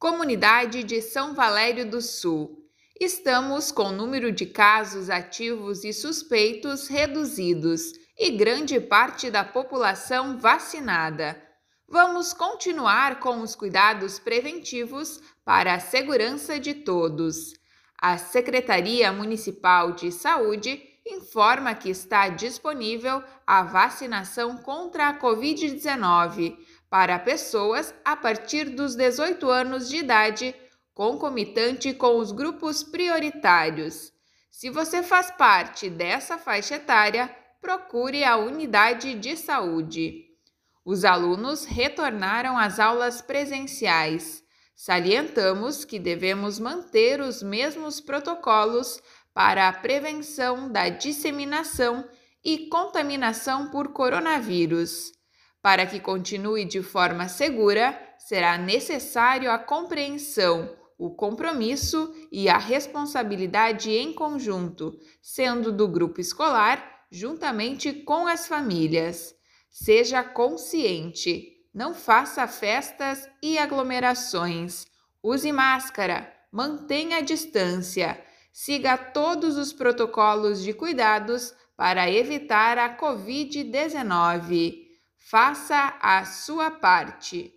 Comunidade de São Valério do Sul. Estamos com o número de casos ativos e suspeitos reduzidos e grande parte da população vacinada. Vamos continuar com os cuidados preventivos para a segurança de todos. A Secretaria Municipal de Saúde informa que está disponível a vacinação contra a Covid-19 para pessoas a partir dos 18 anos de idade, concomitante com os grupos prioritários. Se você faz parte dessa faixa etária, procure a unidade de saúde. Os alunos retornaram às aulas presenciais. Salientamos que devemos manter os mesmos protocolos para a prevenção da disseminação e contaminação por coronavírus. Para que continue de forma segura, será necessário a compreensão, o compromisso e a responsabilidade em conjunto, sendo do grupo escolar, juntamente com as famílias. Seja consciente, não faça festas e aglomerações. Use máscara, mantenha a distância, siga todos os protocolos de cuidados para evitar a Covid-19. Faça a sua parte.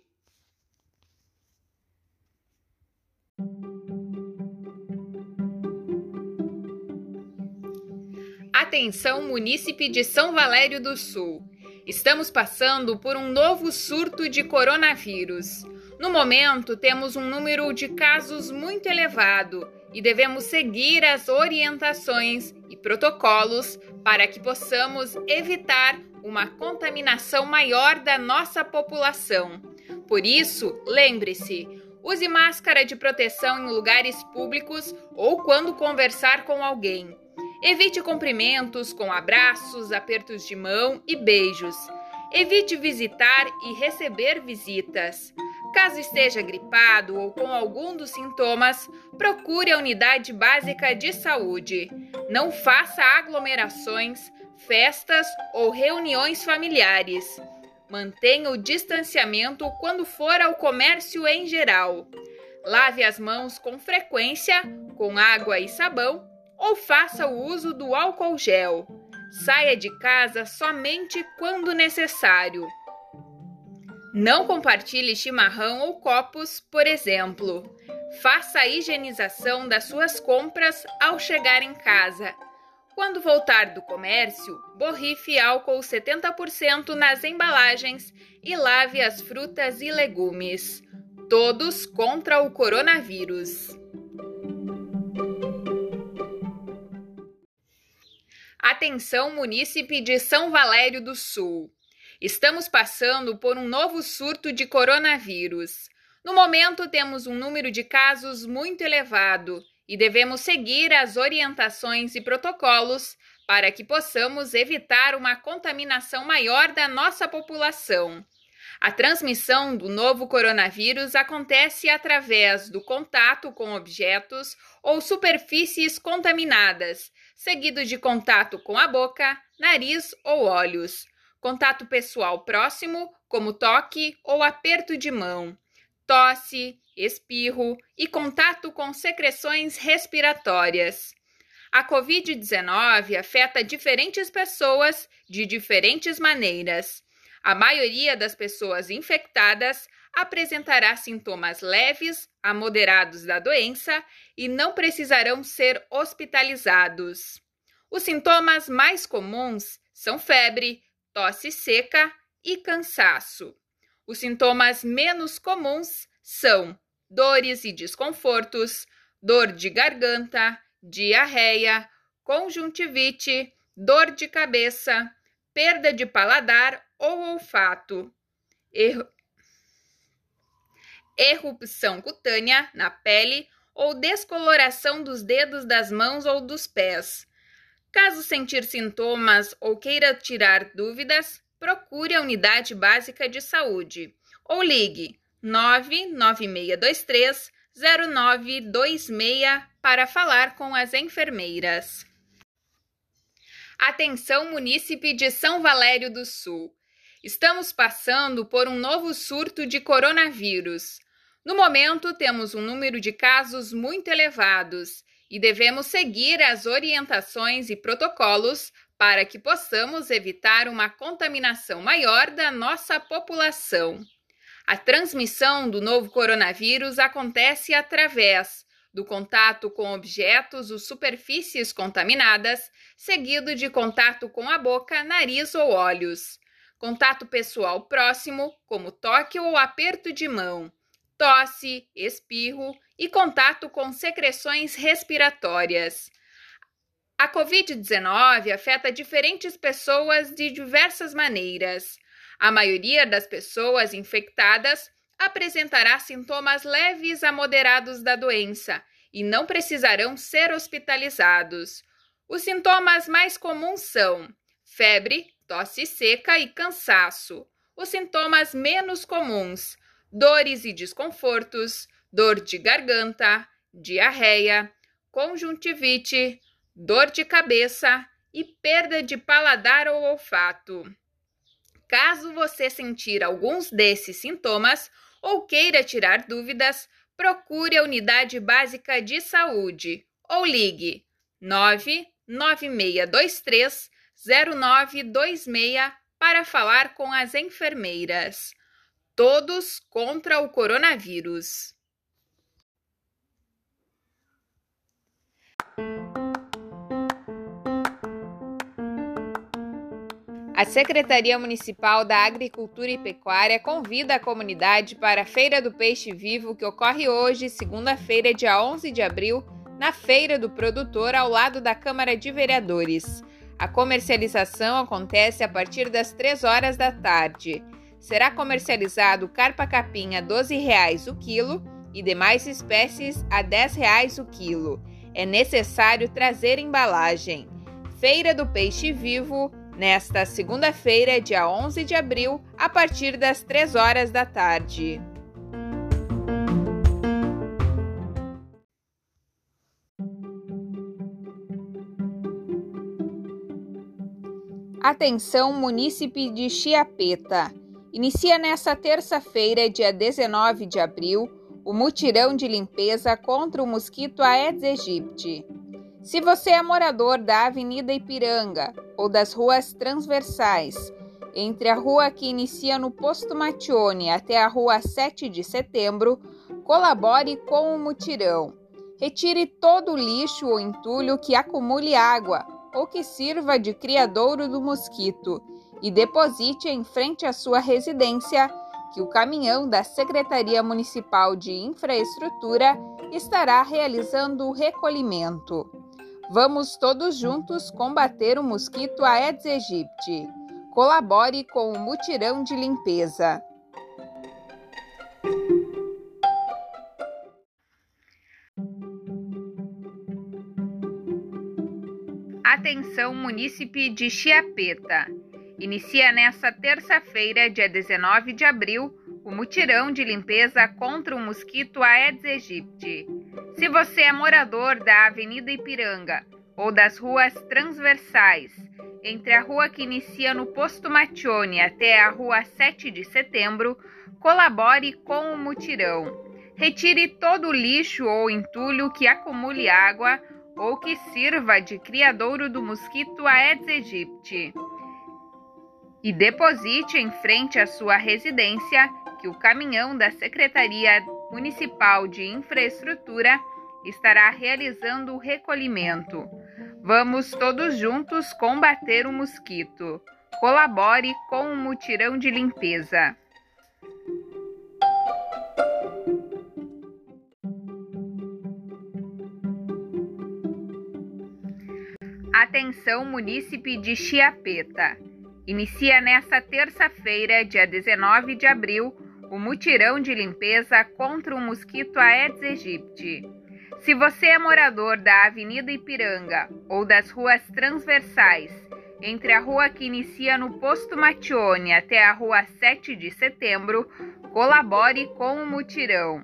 Atenção, munícipe de São Valério do Sul. Estamos passando por um novo surto de coronavírus. No momento, temos um número de casos muito elevado e devemos seguir as orientações e protocolos para que possamos evitar uma contaminação maior da nossa população. Por isso, lembre-se: use máscara de proteção em lugares públicos ou quando conversar com alguém. Evite cumprimentos com abraços, apertos de mão e beijos. Evite visitar e receber visitas. Caso esteja gripado ou com algum dos sintomas, procure a unidade básica de saúde. Não faça aglomerações, festas ou reuniões familiares. Mantenha o distanciamento quando for ao comércio em geral. Lave as mãos com frequência com água e sabão ou faça o uso do álcool gel. Saia de casa somente quando necessário. Não compartilhe chimarrão ou copos, por exemplo. Faça a higienização das suas compras ao chegar em casa quando voltar do comércio, borrife álcool 70% nas embalagens e lave as frutas e legumes. Todos contra o coronavírus. Atenção, munícipe de São Valério do Sul. Estamos passando por um novo surto de coronavírus. No momento, temos um número de casos muito elevado e devemos seguir as orientações e protocolos para que possamos evitar uma contaminação maior da nossa população. A transmissão do novo coronavírus acontece através do contato com objetos ou superfícies contaminadas, seguido de contato com a boca, nariz ou olhos, contato pessoal próximo, como toque ou aperto de mão, tosse, espirro e contato com secreções respiratórias. A Covid-19 afeta diferentes pessoas de diferentes maneiras. A maioria das pessoas infectadas apresentará sintomas leves a moderados da doença e não precisarão ser hospitalizados. Os sintomas mais comuns são febre, tosse seca e cansaço. Os sintomas menos comuns são dores e desconfortos, dor de garganta, diarreia, conjuntivite, dor de cabeça, perda de paladar ou olfato, er... erupção cutânea na pele ou descoloração dos dedos das mãos ou dos pés. Caso sentir sintomas ou queira tirar dúvidas, procure a unidade básica de saúde ou ligue 99623 0926 para falar com as enfermeiras. Atenção, munícipe de São Valério do Sul. Estamos passando por um novo surto de coronavírus. No momento, temos um número de casos muito elevados e devemos seguir as orientações e protocolos para que possamos evitar uma contaminação maior da nossa população. A transmissão do novo coronavírus acontece através do contato com objetos ou superfícies contaminadas, seguido de contato com a boca, nariz ou olhos. Contato pessoal próximo, como toque ou aperto de mão, tosse, espirro e contato com secreções respiratórias. A Covid-19 afeta diferentes pessoas de diversas maneiras. A maioria das pessoas infectadas apresentará sintomas leves a moderados da doença e não precisarão ser hospitalizados. Os sintomas mais comuns são febre, tosse seca e cansaço. Os sintomas menos comuns: dores e desconfortos, dor de garganta, diarreia, conjuntivite, dor de cabeça e perda de paladar ou olfato. Caso você sentir alguns desses sintomas ou queira tirar dúvidas, procure a unidade básica de saúde ou ligue 99623 0926 para falar com as enfermeiras. Todos contra o coronavírus. A Secretaria Municipal da Agricultura e Pecuária convida a comunidade para a Feira do Peixe Vivo, que ocorre hoje, segunda-feira, dia 11 de abril, na Feira do Produtor, ao lado da Câmara de Vereadores. A comercialização acontece a partir das 3 horas da tarde. Será comercializado carpa-capim a R$ 12,00 o quilo e demais espécies a R$ 10,00 o quilo. É necessário trazer embalagem. Feira do Peixe Vivo nesta segunda-feira, dia 11 de abril, a partir das 3 horas da tarde. Atenção, munícipe de Chiapeta. Inicia nesta terça-feira, dia 19 de abril, o mutirão de limpeza contra o mosquito Aedes aegypti. Se você é morador da Avenida Ipiranga ou das ruas transversais, entre a rua que inicia no Posto Matione até a rua 7 de setembro, colabore com o mutirão. Retire todo o lixo ou entulho que acumule água ou que sirva de criadouro do mosquito e deposite em frente à sua residência, que o caminhão da Secretaria Municipal de Infraestrutura estará realizando o recolhimento. Vamos todos juntos combater o mosquito Aedes aegypti. Colabore com o mutirão de limpeza. Atenção, munícipe de Chiapeta. Inicia nesta terça-feira, dia 19 de abril, o mutirão de limpeza contra o mosquito Aedes aegypti. Se você é morador da Avenida Ipiranga ou das ruas transversais, entre a rua que inicia no Posto Matione até a rua 7 de setembro, colabore com o mutirão. Retire todo o lixo ou entulho que acumule água ou que sirva de criadouro do mosquito Aedes aegypti e deposite em frente à sua residência que o caminhão da Secretaria Municipal de Infraestrutura estará realizando o recolhimento. Vamos todos juntos combater o mosquito. Colabore com o mutirão de limpeza. Atenção, munícipe de Chiapeta. Inicia nesta terça-feira, dia 19 de abril, o mutirão de limpeza contra o mosquito Aedes aegypti. Se você é morador da Avenida Ipiranga ou das ruas transversais, entre a rua que inicia no Posto Matione até a rua 7 de setembro, colabore com o mutirão.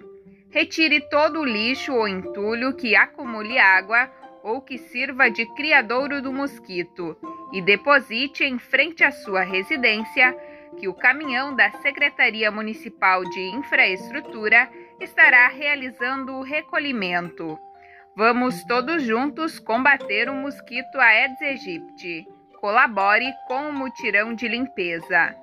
Retire todo o lixo ou entulho que acumule água ou que sirva de criadouro do mosquito e deposite em frente à sua residência que o caminhão da Secretaria Municipal de Infraestrutura estará realizando o recolhimento. Vamos todos juntos combater o mosquito Aedes aegypti. Colabore com o mutirão de limpeza.